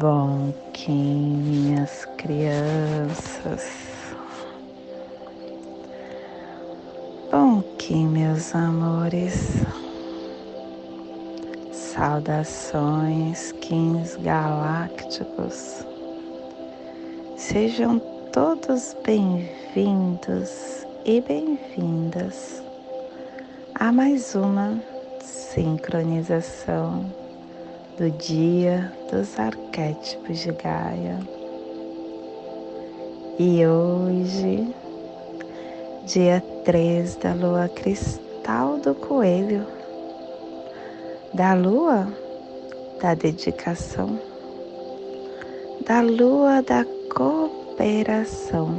Bom, que minhas crianças. Bom, que meus amores. Saudações, Kings Galácticos. Sejam todos bem-vindos e bem-vindas a mais uma sincronização do dia dos arquétipos de Gaia. E hoje, dia 3 da lua cristal do coelho, da lua da dedicação, da lua da cooperação,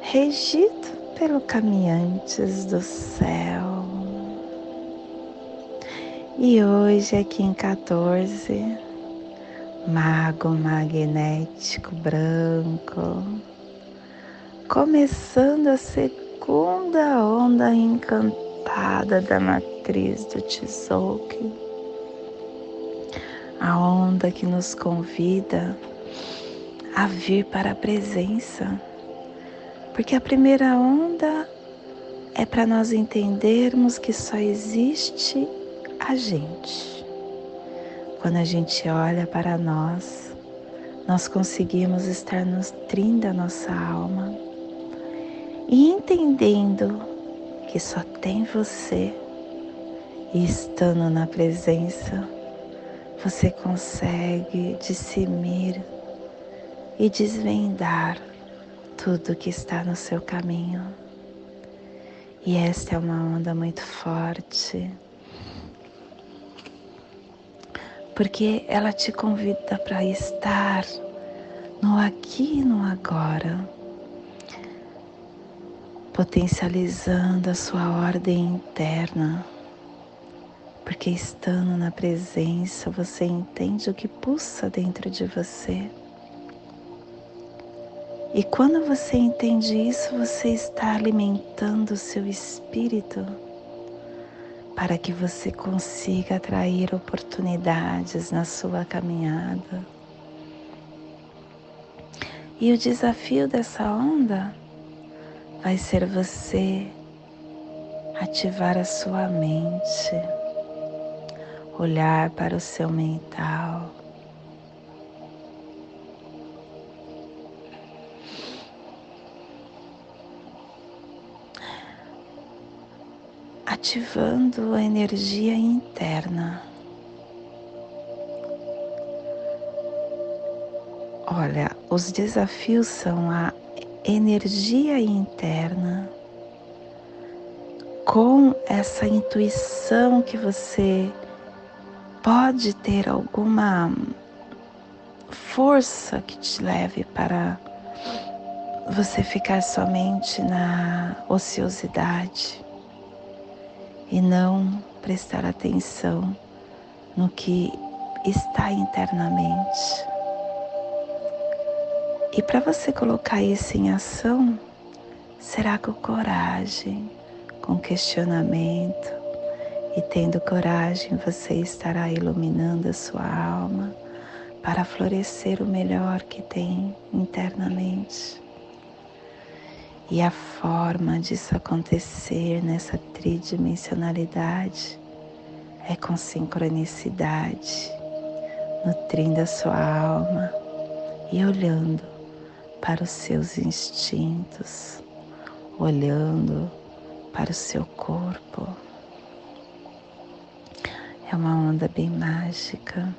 regido pelo caminhantes do céu e hoje, aqui em 14, Mago Magnético Branco, começando a segunda onda encantada da matriz do Tzolk'in, a onda que nos convida a vir para a presença, porque a primeira onda é para nós entendermos que só existe a gente. Quando a gente olha para nós, nós conseguimos estar nutrindo a nossa alma e entendendo que só tem você e estando na presença, você consegue discernir e desvendar tudo que está no seu caminho. E esta é uma onda muito forte porque ela te convida para estar no aqui e no agora, potencializando a sua ordem interna, porque estando na presença você entende o que pulsa dentro de você. E quando você entende isso, você está alimentando o seu espírito para que você consiga atrair oportunidades na sua caminhada. E o desafio dessa onda vai ser você ativar a sua mente, olhar para o seu mental ativando a energia interna. Olha, os desafios são a energia interna com essa intuição que você pode ter alguma força que te leve para você ficar somente na ociosidade e não prestar atenção no que está internamente. E para você colocar isso em ação, será com coragem, com questionamento, e tendo coragem, você estará iluminando a sua alma para florescer o melhor que tem internamente. E a forma disso acontecer nessa tridimensionalidade é com sincronicidade, nutrindo a sua alma e olhando para os seus instintos, olhando para o seu corpo. É uma onda bem mágica,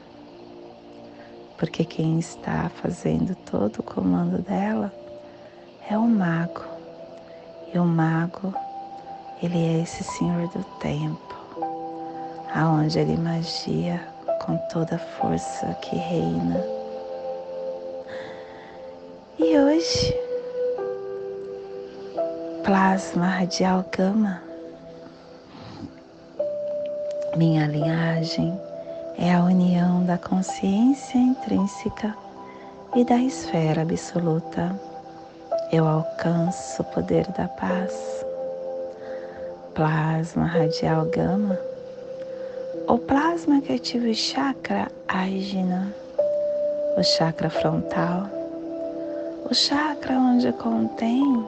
porque quem está fazendo todo o comando dela é o mago e o mago, ele é esse senhor do tempo, aonde ele magia com toda a força que reina. E hoje, plasma radial gama, minha linhagem é a união da consciência intrínseca e da esfera absoluta eu alcanço o poder da paz. Plasma radial gama, o plasma que ativa o chakra Ajna, o chakra frontal, o chakra onde contém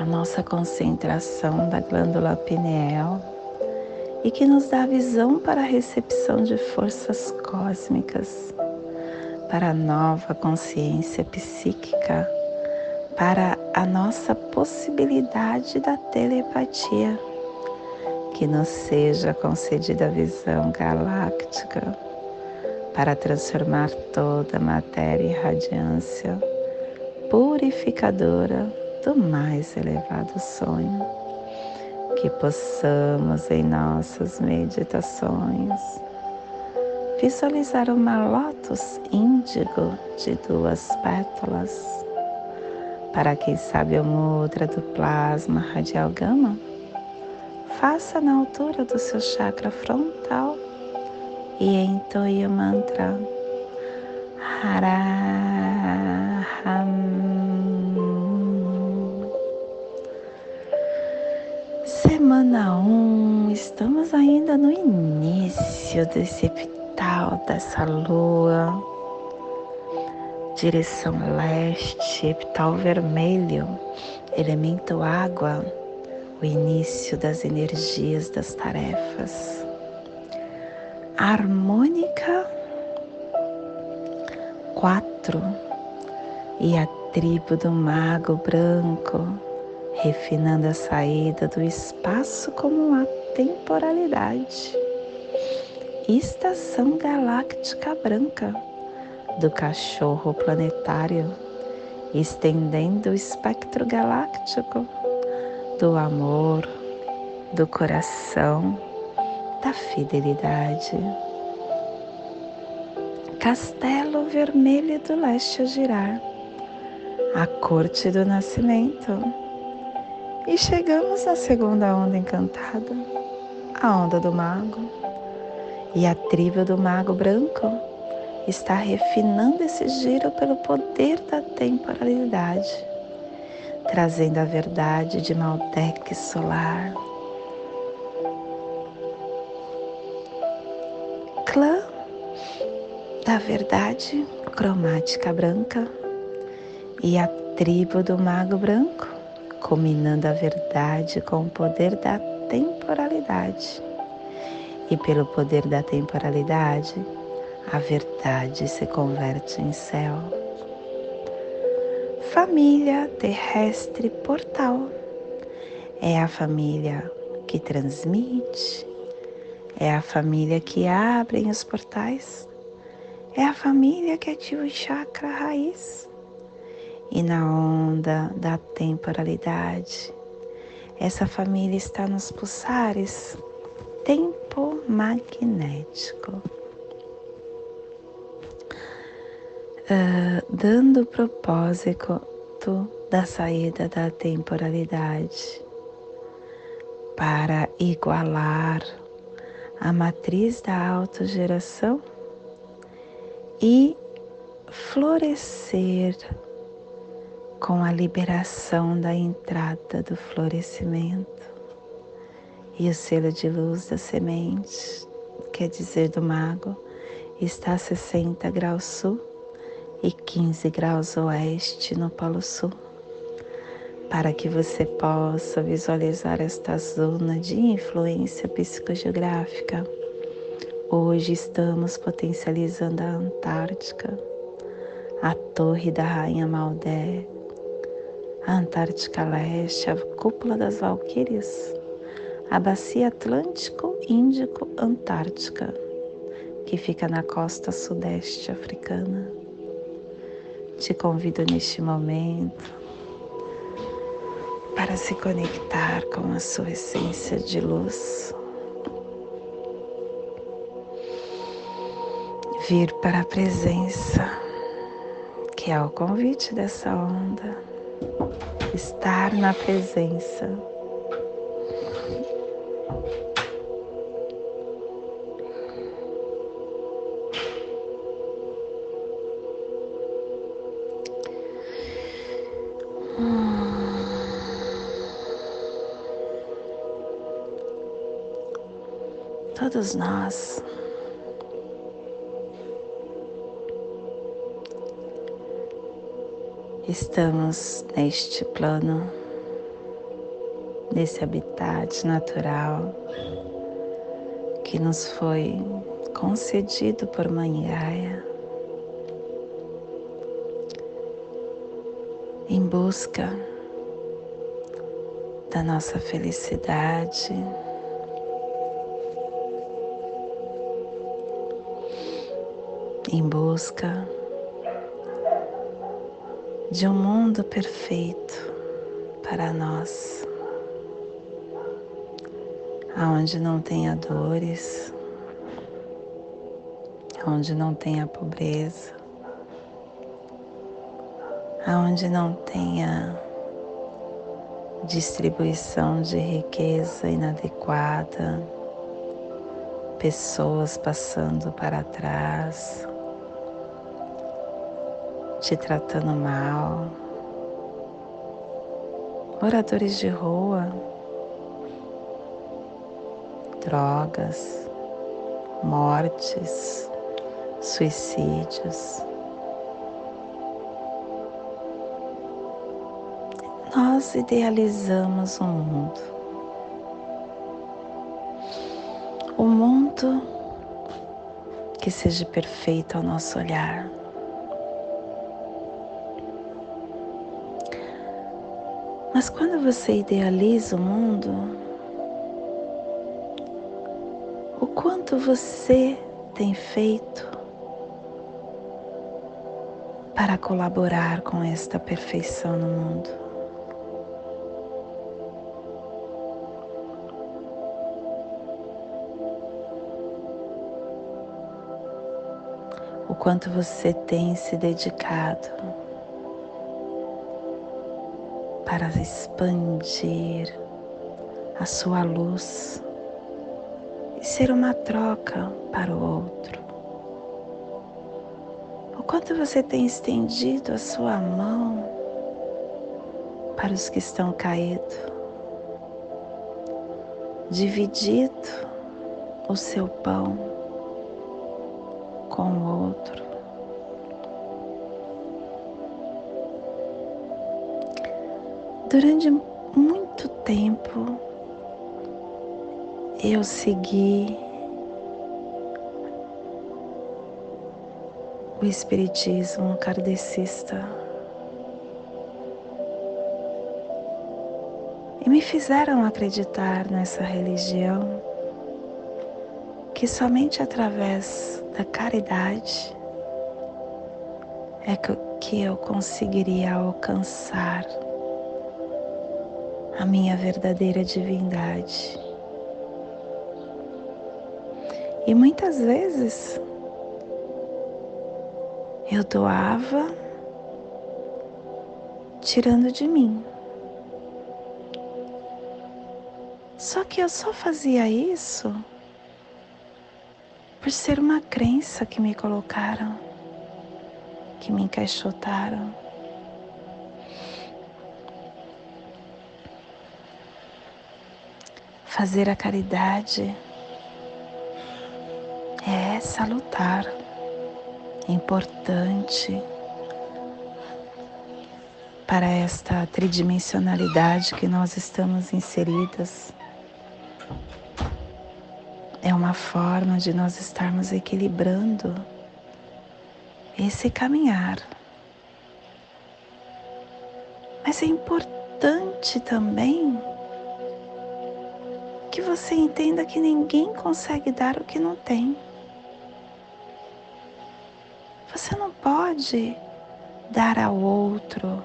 a nossa concentração da glândula pineal e que nos dá visão para a recepção de forças cósmicas, para a nova consciência psíquica, para a nossa possibilidade da telepatia. Que nos seja concedida a visão galáctica para transformar toda a matéria em radiância purificadora do mais elevado sonho que possamos em nossas meditações visualizar uma lótus índigo de duas pétalas. Para quem sabe o mudra do plasma radial gama, faça na altura do seu chakra frontal e entoie o mantra Haraham. Semana 1, um, estamos ainda no início desse epital dessa lua. Direção leste, epital vermelho, elemento água, o início das energias das tarefas. Harmônica 4 e a tribo do mago branco refinando a saída do espaço como uma temporalidade. Estação galáctica branca do cachorro planetário, estendendo o espectro galáctico do amor, do coração, da fidelidade. Castelo vermelho do leste a girar, a corte do nascimento e chegamos à segunda onda encantada, a onda do mago. E a tribo do mago branco está refinando esse giro pelo poder da temporalidade, trazendo a verdade de Maldek solar. Clã da verdade cromática branca e a tribo do mago branco combinando a verdade com o poder da temporalidade. E pelo poder da temporalidade, a verdade se converte em céu. Família terrestre portal é a família que transmite, é a família que abre os portais, é a família que ativa o chakra raiz e na onda da temporalidade. Essa família está nos pulsares tempo magnético, uh, dando o propósito da saída da temporalidade para igualar a matriz da autogeração e florescer com a liberação da entrada do florescimento e o selo de luz da semente, quer dizer do mago, está a 60 graus sul e 15 graus oeste no Polo Sul, para que você possa visualizar esta zona de influência psicogeográfica. Hoje estamos potencializando a Antártica, a Torre da Rainha Maldé, a Antártica Leste, a Cúpula das Valquírias, a Bacia Atlântico-Índico-Antártica, que fica na costa sudeste africana. Te convido neste momento para se conectar com a sua essência de luz. Vir para a presença, que é o convite dessa onda estar na presença. todos nós. Estamos neste plano, nesse habitat natural que nos foi concedido por Mãe Gaia, em busca da nossa felicidade Em busca de um mundo perfeito para nós, aonde não tenha dores, aonde não tenha pobreza, aonde não tenha distribuição de riqueza inadequada, pessoas passando para trás, te tratando mal, moradores de rua, drogas, mortes, suicídios. Nós idealizamos um mundo. Um mundo que seja perfeito ao nosso olhar. Mas quando você idealiza o mundo, o quanto você tem feito para colaborar com esta perfeição no mundo? O quanto você tem se dedicado para expandir a sua luz e ser uma troca para o outro. O quanto você tem estendido a sua mão para os que estão caídos, dividido o seu pão com o outro. Durante muito tempo eu segui o Espiritismo kardecista. E me fizeram acreditar nessa religião que somente através da caridade é que eu conseguiria alcançar a minha verdadeira divindade. E muitas vezes eu doava tirando de mim. Só que eu só fazia isso por ser uma crença que me colocaram, que me encaixotaram. Fazer a caridade é salutar, importante para esta tridimensionalidade que nós estamos inseridas. É uma forma de nós estarmos equilibrando esse caminhar. Mas é importante também que você entenda que ninguém consegue dar o que não tem. Você não pode dar ao outro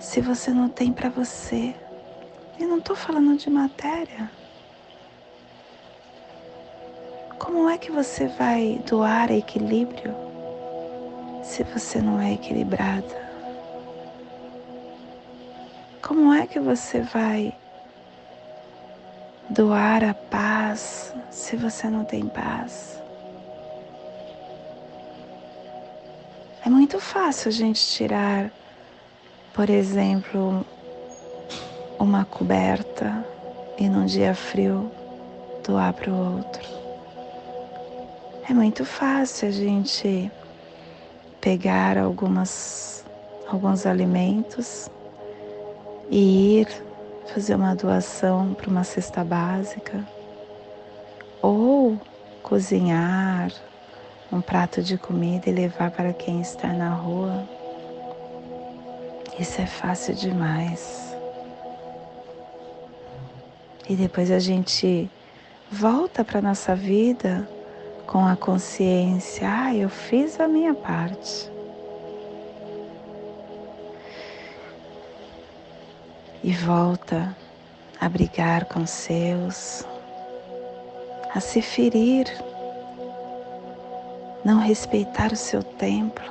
se você não tem para você. E não estou falando de matéria. Como é que você vai doar equilíbrio se você não é equilibrada? Como é que você vai doar a paz se você não tem paz. É muito fácil a gente tirar, por exemplo, uma coberta e num dia frio doar para o outro. É muito fácil a gente pegar algumas, alguns alimentos e ir fazer uma doação para uma cesta básica ou cozinhar um prato de comida e levar para quem está na rua. Isso é fácil demais. E depois a gente volta para nossa vida com a consciência, ah, eu fiz a minha parte. E volta a brigar com seus, a se ferir, não respeitar o seu templo,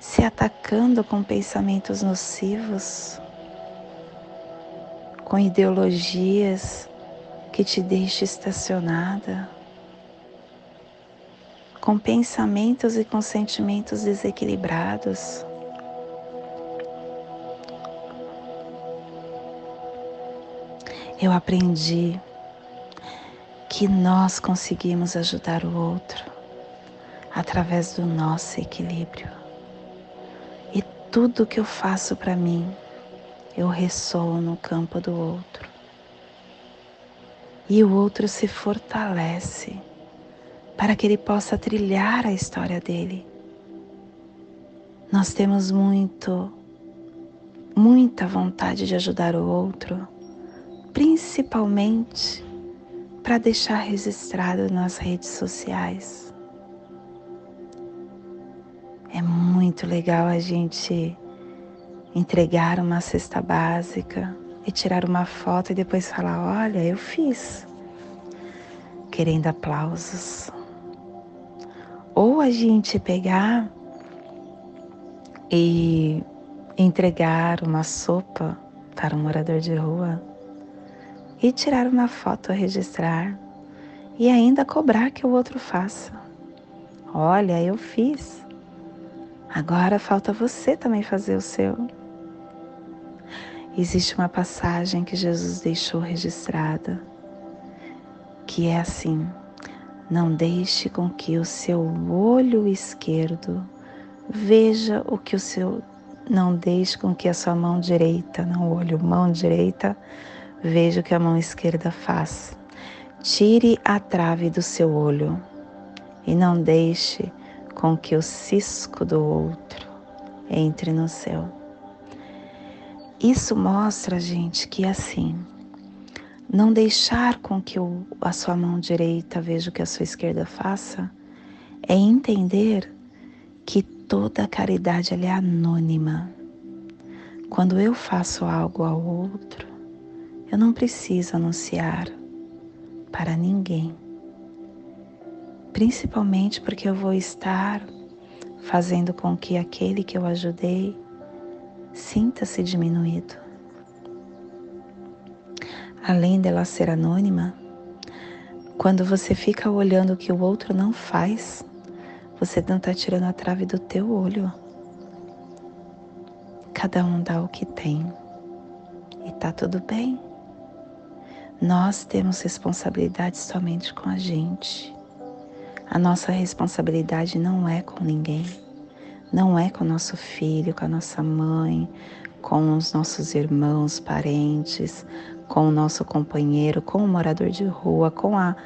se atacando com pensamentos nocivos, com ideologias que te deixe estacionada, com pensamentos e com sentimentos desequilibrados. Eu aprendi que nós conseguimos ajudar o outro através do nosso equilíbrio. E tudo que eu faço para mim, eu ressoo no campo do outro e o outro se fortalece para que ele possa trilhar a história dele. Nós temos muito, muita vontade de ajudar o outro, principalmente para deixar registrado nas redes sociais. É muito legal a gente entregar uma cesta básica e tirar uma foto e depois falar: Olha, eu fiz, querendo aplausos. Ou a gente pegar e entregar uma sopa para um morador de rua e tirar uma foto a registrar e ainda cobrar que o outro faça. Olha, eu fiz. Agora falta você também fazer o seu. Existe uma passagem que Jesus deixou registrada, que é assim: Não deixe com que o seu olho esquerdo veja o que o seu não deixe com que a sua mão direita, não olho, mão direita, veja o que a mão esquerda faz. Tire a trave do seu olho e não deixe com que o cisco do outro entre no seu. Isso mostra, gente, que assim, não deixar com que o, a sua mão direita veja o que a sua esquerda faça, é entender que toda caridade é anônima. Quando eu faço algo ao outro, eu não preciso anunciar para ninguém. Principalmente porque eu vou estar fazendo com que aquele que eu ajudei sinta-se diminuído. Além dela ser anônima, quando você fica olhando o que o outro não faz, você não está tirando a trave do teu olho. Cada um dá o que tem e tá tudo bem. Nós temos responsabilidade somente com a gente. A nossa responsabilidade não é com ninguém. Não é com nosso filho, com a nossa mãe, com os nossos irmãos, parentes, com o nosso companheiro, com o morador de rua, com a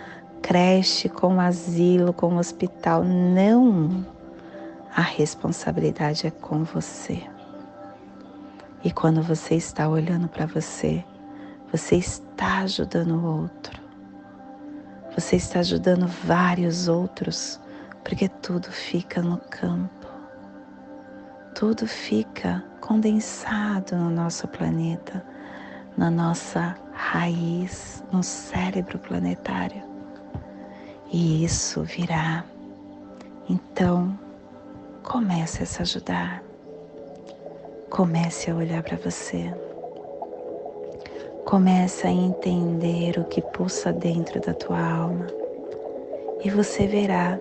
creche, com o asilo, com o hospital. Não! A responsabilidade é com você. E quando você está olhando para você, você está ajudando o outro. Você está ajudando vários outros, porque tudo fica no campo tudo fica condensado no nosso planeta, na nossa raiz, no cérebro planetário. E isso virá. Então, comece a se ajudar. Comece a olhar para você. Comece a entender o que pulsa dentro da tua alma. E você verá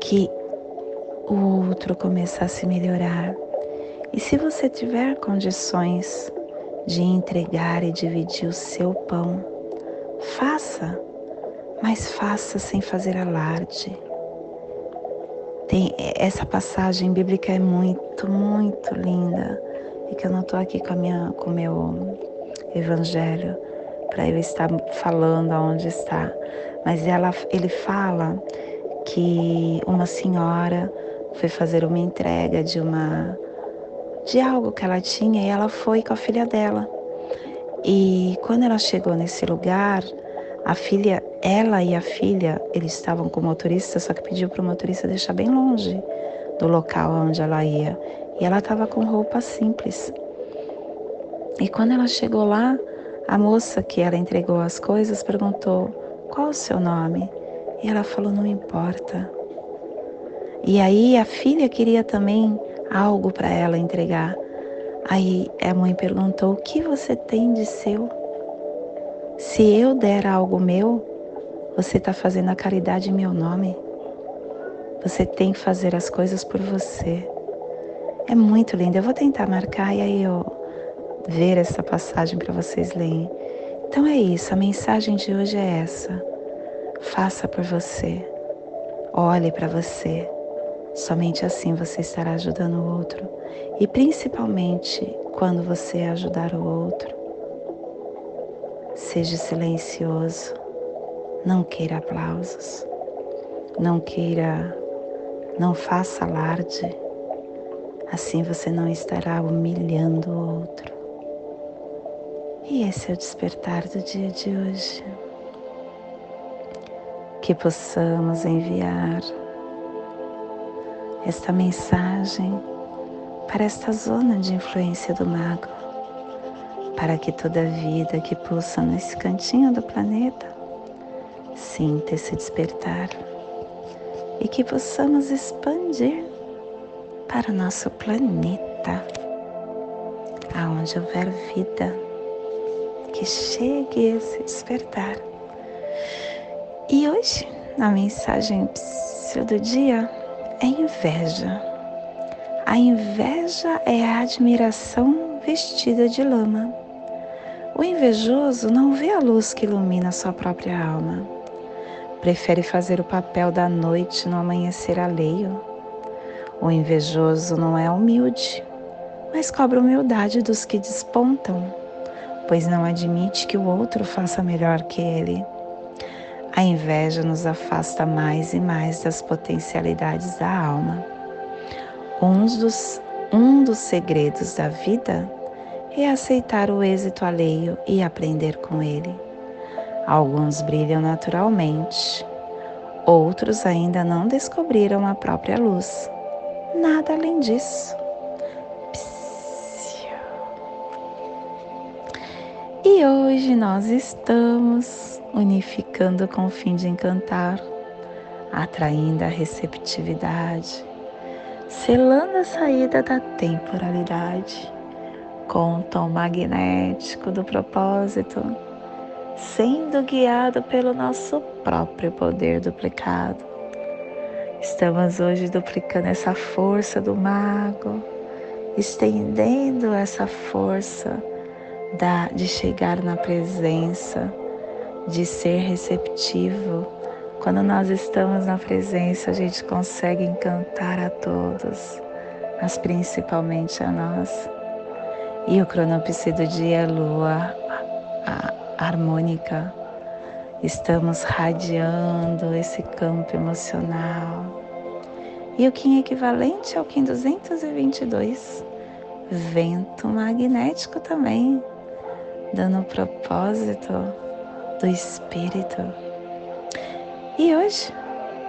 que o outro começar a se melhorar. E se você tiver condições de entregar e dividir o seu pão, faça, mas faça sem fazer alarde. Tem, essa passagem bíblica é muito, muito linda. E que eu não estou aqui com minha, com o meu evangelho para eu estar falando aonde está. Mas ela, ele fala que uma senhora foi fazer uma entrega de uma de algo que ela tinha e ela foi com a filha dela. E quando ela chegou nesse lugar, a filha, ela e a filha, eles estavam com o motorista, só que pediu para o motorista deixar bem longe do local onde ela ia. E ela estava com roupa simples. E quando ela chegou lá, a moça que ela entregou as coisas perguntou: Qual o seu nome? E ela falou: Não importa. E aí a filha queria também algo para ela entregar. Aí a mãe perguntou: O que você tem de seu? Se eu der algo meu, você está fazendo a caridade em meu nome. Você tem que fazer as coisas por você. É muito lindo. Eu vou tentar marcar e aí eu ver essa passagem para vocês lerem. Então é isso. A mensagem de hoje é essa. Faça por você. Olhe para você. Somente assim você estará ajudando o outro. E principalmente quando você ajudar o outro, seja silencioso. Não queira aplausos. Não queira, não faça alarde. Assim você não estará humilhando o outro. E esse é o despertar do dia de hoje. Que possamos enviar esta mensagem para esta zona de influência do mago, para que toda vida que pulsa nesse cantinho do planeta sinta esse despertar e que possamos expandir para o nosso planeta, aonde houver vida, que chegue esse despertar. E hoje, na mensagem do dia, é inveja. A inveja é a admiração vestida de lama. O invejoso não vê a luz que ilumina sua própria alma. Prefere fazer o papel da noite no amanhecer alheio. O invejoso não é humilde, mas cobra humildade dos que despontam, pois não admite que o outro faça melhor que ele. A inveja nos afasta mais e mais das potencialidades da alma. Um dos, um dos segredos da vida é aceitar o êxito alheio e aprender com ele. Alguns brilham naturalmente, outros ainda não descobriram a própria luz. Nada além disso. E hoje nós estamos unificando com o fim de encantar, atraindo a receptividade, selando a saída da temporalidade com o tom magnético do propósito, sendo guiado pelo nosso próprio poder duplicado. Estamos hoje duplicando essa força do mago, estendendo essa força da, de chegar na presença de ser receptivo. Quando nós estamos na presença, a gente consegue encantar a todos, mas principalmente a nós. E o cronopse do dia é lua harmônica. Estamos radiando esse campo emocional. E o Kim equivalente ao Kim 222, vento magnético também, dando propósito do espírito. E hoje,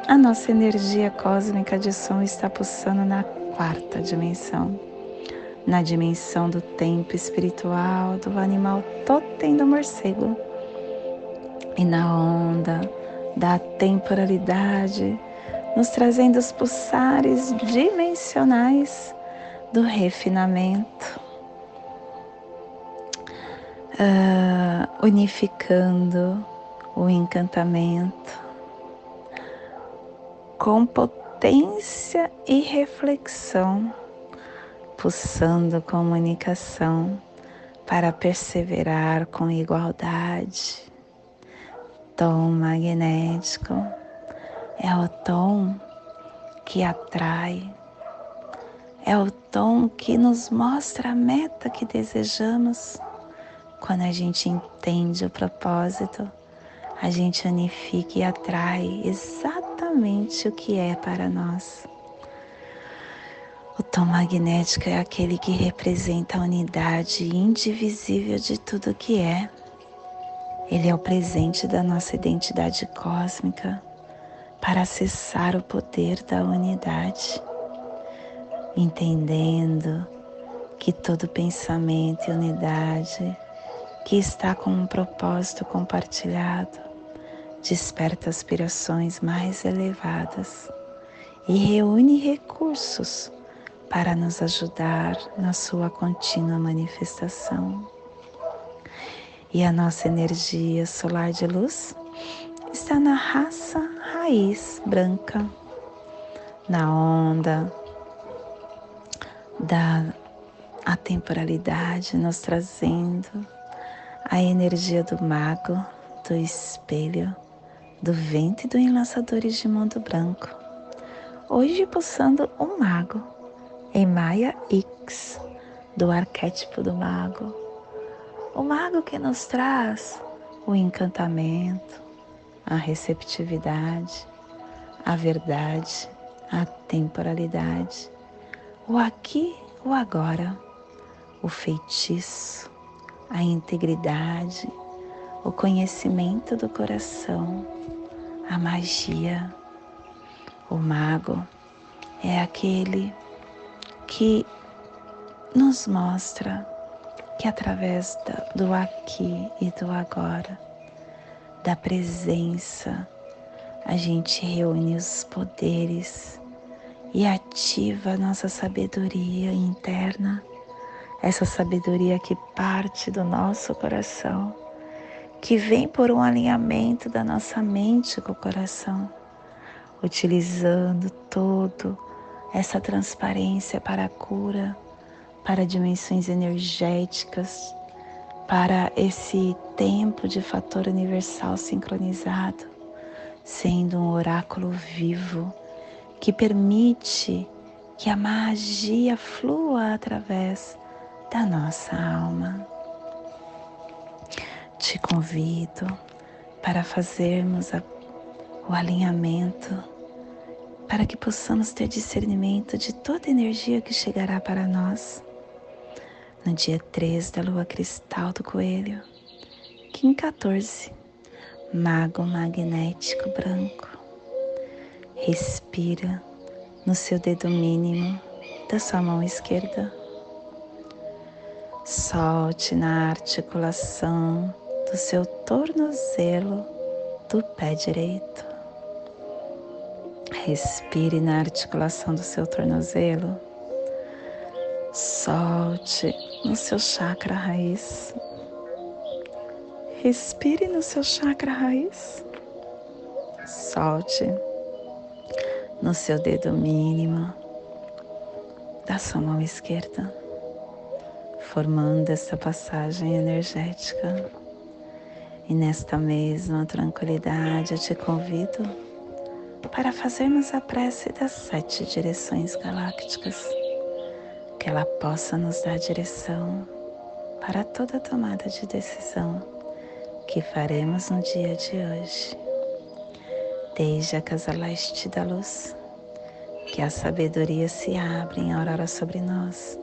a nossa energia cósmica de som está pulsando na quarta dimensão, na dimensão do tempo espiritual do animal totem do morcego. E na onda da temporalidade, nos trazendo os pulsares dimensionais do refinamento uh, unificando o encantamento com potência e reflexão, pulsando comunicação para perseverar com igualdade. Tom magnético é o tom que atrai, é o tom que nos mostra a meta que desejamos. Quando a gente entende o propósito, a gente unifica e atrai exatamente o que é para nós. O tom magnético é aquele que representa a unidade indivisível de tudo que é. Ele é o presente da nossa identidade cósmica para acessar o poder da unidade, entendendo que todo pensamento e unidade que está com um propósito compartilhado desperta aspirações mais elevadas e reúne recursos para nos ajudar na sua contínua manifestação. E a nossa energia solar de luz está na raça raiz branca, na onda da atemporalidade, nos trazendo a energia do mago, do espelho, do vento e do enlaçadores de mundo branco. Hoje pulsando o mago em Maya X, do arquétipo do mago. O mago que nos traz o encantamento, a receptividade, a verdade, a temporalidade, o aqui, o agora, o feitiço, a integridade, o conhecimento do coração, a magia. O mago é aquele que nos mostra que através do aqui e do agora da presença, a gente reúne os poderes e ativa nossa sabedoria interna, essa sabedoria que parte do nosso coração, que vem por um alinhamento da nossa mente com o coração, utilizando todo essa transparência para a cura, para dimensões energéticas para esse tempo de fator universal sincronizado, sendo um oráculo vivo que permite que a magia flua através da nossa alma. Te convido para fazermos a, o alinhamento, para que possamos ter discernimento de toda energia que chegará para nós no dia 3 da lua cristal do coelho, Kim 14, mago magnético branco. Respira no seu dedo mínimo da sua mão esquerda. Solte na articulação do seu tornozelo do pé direito. Respire na articulação do seu tornozelo Solte no seu chakra raiz. Respire no seu chakra raiz. Solte no seu dedo mínimo da sua mão esquerda, formando essa passagem energética. E nesta mesma tranquilidade eu te convido para fazermos a prece das sete direções galácticas que ela possa nos dar direção para toda tomada de decisão que faremos no dia de hoje. Desde a casa leste da luz, que a sabedoria se abra em aurora sobre nós,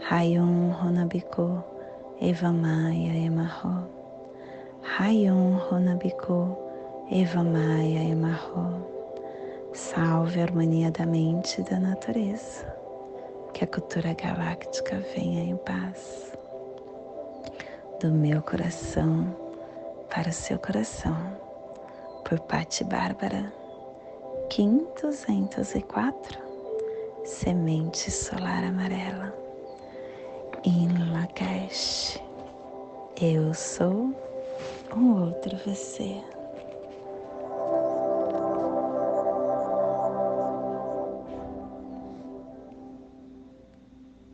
Rayon Honabiko, Eva Maia Emarro. Rayon Honabiko, Eva Maia Emarro. Salve a harmonia da mente e da natureza. Que a cultura galáctica venha em paz. Do meu coração para o seu coração. Por Pati Bárbara, Kim 204, Semente Solar Amarela em Lakesh. Eu sou um outro você.